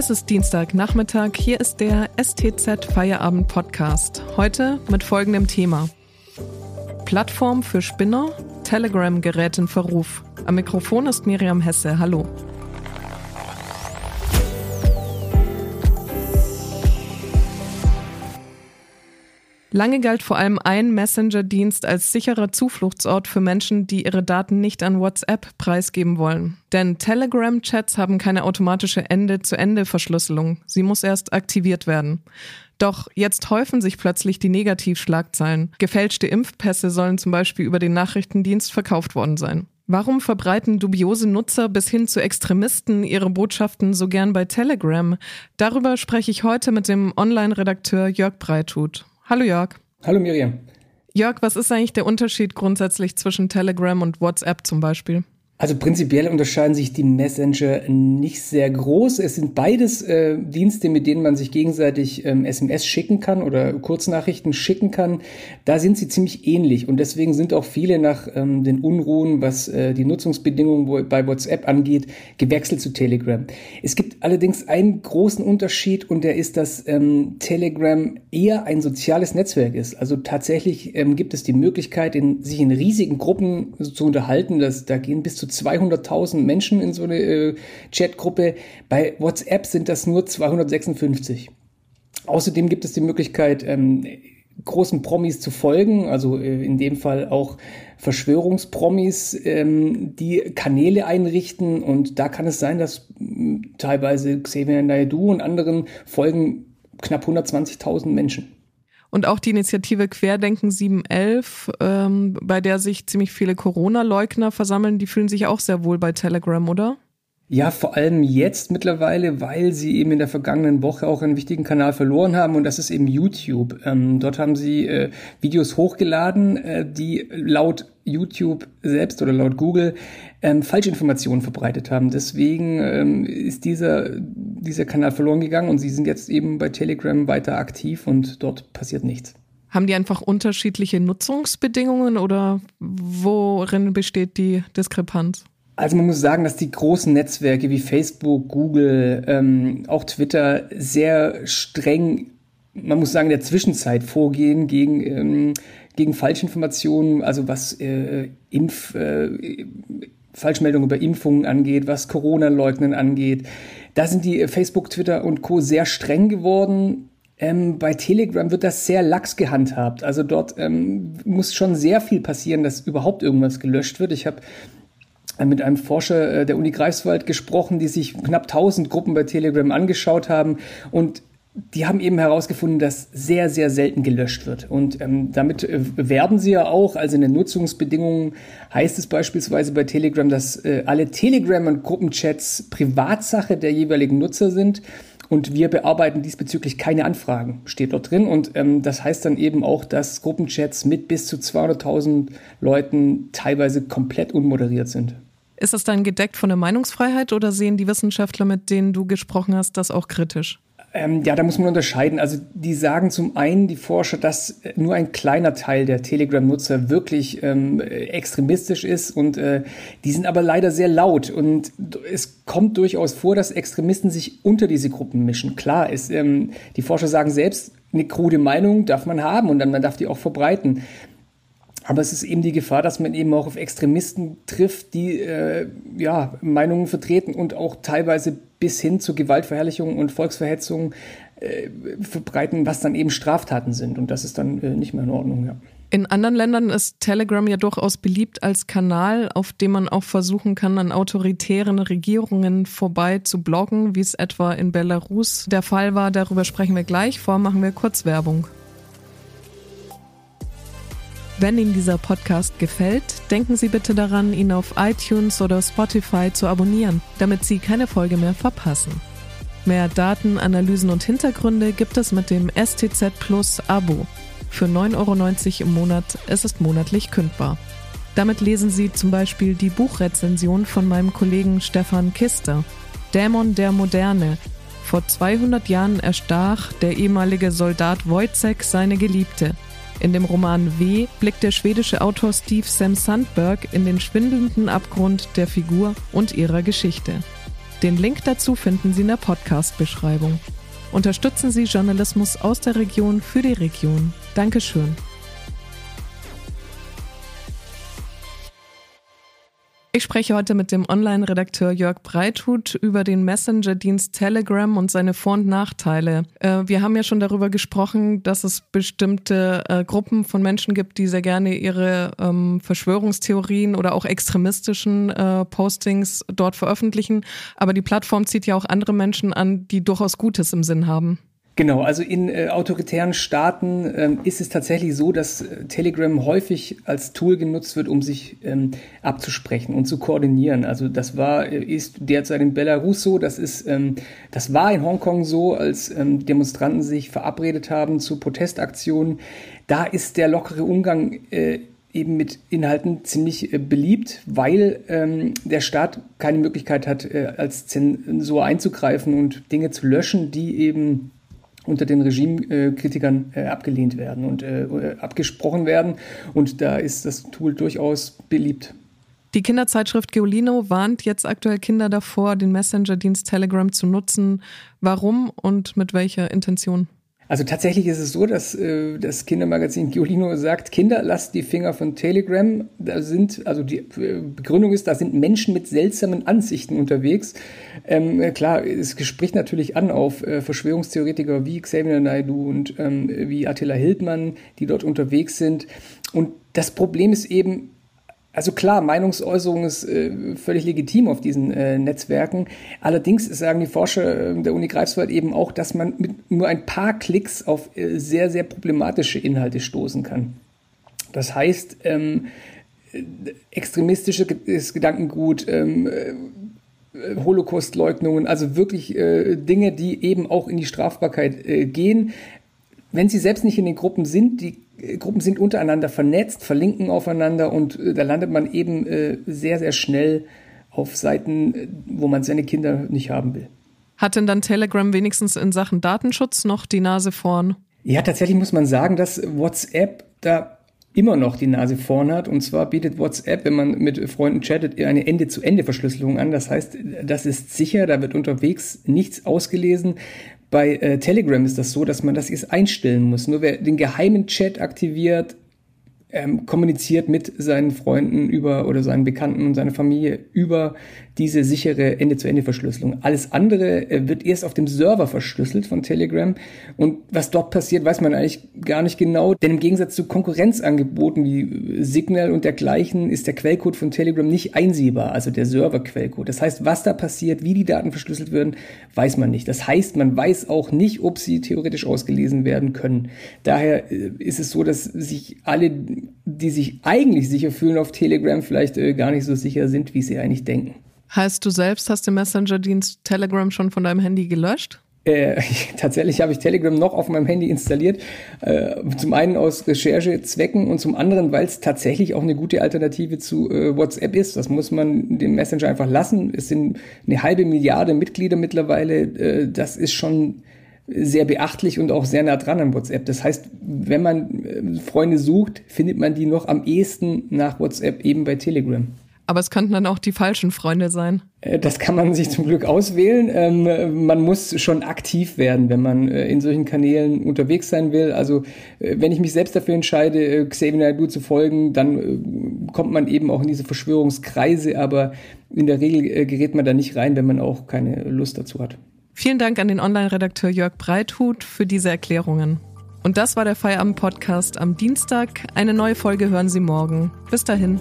Es ist Dienstagnachmittag, hier ist der STZ Feierabend Podcast. Heute mit folgendem Thema. Plattform für Spinner, Telegram gerät in Verruf. Am Mikrofon ist Miriam Hesse. Hallo. Lange galt vor allem ein Messenger-Dienst als sicherer Zufluchtsort für Menschen, die ihre Daten nicht an WhatsApp preisgeben wollen. Denn Telegram-Chats haben keine automatische Ende-zu-Ende-Verschlüsselung. Sie muss erst aktiviert werden. Doch jetzt häufen sich plötzlich die Negativschlagzeilen. Gefälschte Impfpässe sollen zum Beispiel über den Nachrichtendienst verkauft worden sein. Warum verbreiten dubiose Nutzer bis hin zu Extremisten ihre Botschaften so gern bei Telegram? Darüber spreche ich heute mit dem Online-Redakteur Jörg Breithut. Hallo Jörg. Hallo Miriam. Jörg, was ist eigentlich der Unterschied grundsätzlich zwischen Telegram und WhatsApp zum Beispiel? Also prinzipiell unterscheiden sich die Messenger nicht sehr groß. Es sind beides äh, Dienste, mit denen man sich gegenseitig ähm, SMS schicken kann oder Kurznachrichten schicken kann. Da sind sie ziemlich ähnlich und deswegen sind auch viele nach ähm, den Unruhen, was äh, die Nutzungsbedingungen bei WhatsApp angeht, gewechselt zu Telegram. Es gibt allerdings einen großen Unterschied und der ist, dass ähm, Telegram eher ein soziales Netzwerk ist. Also tatsächlich ähm, gibt es die Möglichkeit, in, sich in riesigen Gruppen zu unterhalten. Das, da gehen bis zu 200.000 Menschen in so eine äh, Chatgruppe. Bei WhatsApp sind das nur 256. Außerdem gibt es die Möglichkeit, ähm, großen Promis zu folgen, also äh, in dem Fall auch Verschwörungspromis, ähm, die Kanäle einrichten und da kann es sein, dass äh, teilweise Xavier Naidoo und anderen folgen knapp 120.000 Menschen. Und auch die Initiative Querdenken 711, ähm, bei der sich ziemlich viele Corona-Leugner versammeln, die fühlen sich auch sehr wohl bei Telegram, oder? Ja, vor allem jetzt mittlerweile, weil sie eben in der vergangenen Woche auch einen wichtigen Kanal verloren haben und das ist eben YouTube. Ähm, dort haben sie äh, Videos hochgeladen, äh, die laut YouTube selbst oder laut Google ähm, Falschinformationen verbreitet haben. Deswegen ähm, ist dieser, dieser Kanal verloren gegangen und sie sind jetzt eben bei Telegram weiter aktiv und dort passiert nichts. Haben die einfach unterschiedliche Nutzungsbedingungen oder worin besteht die Diskrepanz? Also man muss sagen, dass die großen Netzwerke wie Facebook, Google, ähm, auch Twitter sehr streng, man muss sagen, in der Zwischenzeit vorgehen gegen, ähm, gegen Falschinformationen, also was äh, Impf, äh, Falschmeldungen über Impfungen angeht, was Corona-Leugnen angeht. Da sind die Facebook, Twitter und Co. sehr streng geworden. Ähm, bei Telegram wird das sehr lax gehandhabt. Also dort ähm, muss schon sehr viel passieren, dass überhaupt irgendwas gelöscht wird. Ich habe mit einem Forscher äh, der Uni Greifswald gesprochen, die sich knapp 1000 Gruppen bei Telegram angeschaut haben und die haben eben herausgefunden, dass sehr, sehr selten gelöscht wird. Und ähm, damit äh, werben sie ja auch, also in den Nutzungsbedingungen heißt es beispielsweise bei Telegram, dass äh, alle Telegram- und Gruppenchats Privatsache der jeweiligen Nutzer sind. Und wir bearbeiten diesbezüglich keine Anfragen, steht dort drin. Und ähm, das heißt dann eben auch, dass Gruppenchats mit bis zu 200.000 Leuten teilweise komplett unmoderiert sind. Ist das dann gedeckt von der Meinungsfreiheit oder sehen die Wissenschaftler, mit denen du gesprochen hast, das auch kritisch? Ähm, ja, da muss man unterscheiden. Also die sagen zum einen, die Forscher, dass nur ein kleiner Teil der Telegram-Nutzer wirklich ähm, extremistisch ist und äh, die sind aber leider sehr laut und es kommt durchaus vor, dass Extremisten sich unter diese Gruppen mischen. Klar ist, ähm, die Forscher sagen selbst, eine krude Meinung darf man haben und dann man darf die auch verbreiten. Aber es ist eben die Gefahr, dass man eben auch auf Extremisten trifft, die äh, ja, Meinungen vertreten und auch teilweise bis hin zu Gewaltverherrlichung und Volksverhetzung äh, verbreiten, was dann eben Straftaten sind. Und das ist dann äh, nicht mehr in Ordnung. Ja. In anderen Ländern ist Telegram ja durchaus beliebt als Kanal, auf dem man auch versuchen kann, an autoritären Regierungen vorbei zu bloggen, wie es etwa in Belarus der Fall war. Darüber sprechen wir gleich. Vor machen wir kurz Werbung. Wenn Ihnen dieser Podcast gefällt, denken Sie bitte daran, ihn auf iTunes oder Spotify zu abonnieren, damit Sie keine Folge mehr verpassen. Mehr Daten, Analysen und Hintergründe gibt es mit dem STZ Plus Abo. Für 9,90 Euro im Monat ist es monatlich kündbar. Damit lesen Sie zum Beispiel die Buchrezension von meinem Kollegen Stefan Kister. Dämon der Moderne. Vor 200 Jahren erstach der ehemalige Soldat Wojciech seine Geliebte. In dem Roman W blickt der schwedische Autor Steve Sam Sandberg in den schwindelnden Abgrund der Figur und ihrer Geschichte. Den Link dazu finden Sie in der Podcast-Beschreibung. Unterstützen Sie Journalismus aus der Region für die Region. Dankeschön. Ich spreche heute mit dem Online-Redakteur Jörg Breithut über den Messenger-Dienst Telegram und seine Vor- und Nachteile. Äh, wir haben ja schon darüber gesprochen, dass es bestimmte äh, Gruppen von Menschen gibt, die sehr gerne ihre ähm, Verschwörungstheorien oder auch extremistischen äh, Postings dort veröffentlichen. Aber die Plattform zieht ja auch andere Menschen an, die durchaus Gutes im Sinn haben. Genau, also in äh, autoritären Staaten ähm, ist es tatsächlich so, dass äh, Telegram häufig als Tool genutzt wird, um sich ähm, abzusprechen und zu koordinieren. Also das war, äh, ist derzeit in Belarus so, das ist, ähm, das war in Hongkong so, als ähm, Demonstranten sich verabredet haben zu Protestaktionen. Da ist der lockere Umgang äh, eben mit Inhalten ziemlich äh, beliebt, weil ähm, der Staat keine Möglichkeit hat, äh, als Zensor einzugreifen und Dinge zu löschen, die eben unter den Regimekritikern äh, abgelehnt werden und äh, abgesprochen werden. Und da ist das Tool durchaus beliebt. Die Kinderzeitschrift Geolino warnt jetzt aktuell Kinder davor, den Messenger-Dienst Telegram zu nutzen. Warum und mit welcher Intention? Also tatsächlich ist es so, dass äh, das Kindermagazin Giolino sagt, Kinder, lasst die Finger von Telegram. Da sind, also die äh, Begründung ist, da sind Menschen mit seltsamen Ansichten unterwegs. Ähm, äh, klar, es spricht natürlich an auf äh, Verschwörungstheoretiker wie Xavier Naidu und ähm, wie Attila Hildmann, die dort unterwegs sind. Und das Problem ist eben, also klar, Meinungsäußerung ist äh, völlig legitim auf diesen äh, Netzwerken. Allerdings sagen die Forscher äh, der Uni Greifswald eben auch, dass man mit nur ein paar Klicks auf äh, sehr, sehr problematische Inhalte stoßen kann. Das heißt, ähm, äh, extremistisches Gedankengut, ähm, äh, Holocaustleugnungen, also wirklich äh, Dinge, die eben auch in die Strafbarkeit äh, gehen. Wenn sie selbst nicht in den Gruppen sind, die Gruppen sind untereinander vernetzt, verlinken aufeinander und äh, da landet man eben äh, sehr, sehr schnell auf Seiten, äh, wo man seine Kinder nicht haben will. Hat denn dann Telegram wenigstens in Sachen Datenschutz noch die Nase vorn? Ja, tatsächlich muss man sagen, dass WhatsApp da immer noch die Nase vorn hat. Und zwar bietet WhatsApp, wenn man mit Freunden chattet, eine Ende-zu-Ende-Verschlüsselung an. Das heißt, das ist sicher, da wird unterwegs nichts ausgelesen. Bei äh, Telegram ist das so, dass man das erst einstellen muss. Nur wer den geheimen Chat aktiviert, ähm, kommuniziert mit seinen Freunden über oder seinen Bekannten und seiner Familie über diese sichere Ende-zu-Ende-Verschlüsselung. Alles andere äh, wird erst auf dem Server verschlüsselt von Telegram und was dort passiert, weiß man eigentlich gar nicht genau, denn im Gegensatz zu Konkurrenzangeboten wie Signal und dergleichen ist der Quellcode von Telegram nicht einsehbar, also der Server-Quellcode. Das heißt, was da passiert, wie die Daten verschlüsselt werden, weiß man nicht. Das heißt, man weiß auch nicht, ob sie theoretisch ausgelesen werden können. Daher äh, ist es so, dass sich alle, die sich eigentlich sicher fühlen auf Telegram, vielleicht äh, gar nicht so sicher sind, wie sie eigentlich denken. Heißt, du selbst hast den Messenger-Dienst Telegram schon von deinem Handy gelöscht? Äh, tatsächlich habe ich Telegram noch auf meinem Handy installiert. Äh, zum einen aus Recherchezwecken und zum anderen, weil es tatsächlich auch eine gute Alternative zu äh, WhatsApp ist. Das muss man dem Messenger einfach lassen. Es sind eine halbe Milliarde Mitglieder mittlerweile. Äh, das ist schon sehr beachtlich und auch sehr nah dran an WhatsApp. Das heißt, wenn man äh, Freunde sucht, findet man die noch am ehesten nach WhatsApp eben bei Telegram. Aber es könnten dann auch die falschen Freunde sein. Äh, das kann man sich zum Glück auswählen. Ähm, man muss schon aktiv werden, wenn man äh, in solchen Kanälen unterwegs sein will. Also äh, wenn ich mich selbst dafür entscheide, Xavier Naidoo zu folgen, dann kommt man eben auch in diese Verschwörungskreise, aber in der Regel gerät man da nicht rein, wenn man auch keine Lust dazu hat. Vielen Dank an den Online-Redakteur Jörg Breithut für diese Erklärungen. Und das war der Feierabend-Podcast am Dienstag. Eine neue Folge hören Sie morgen. Bis dahin.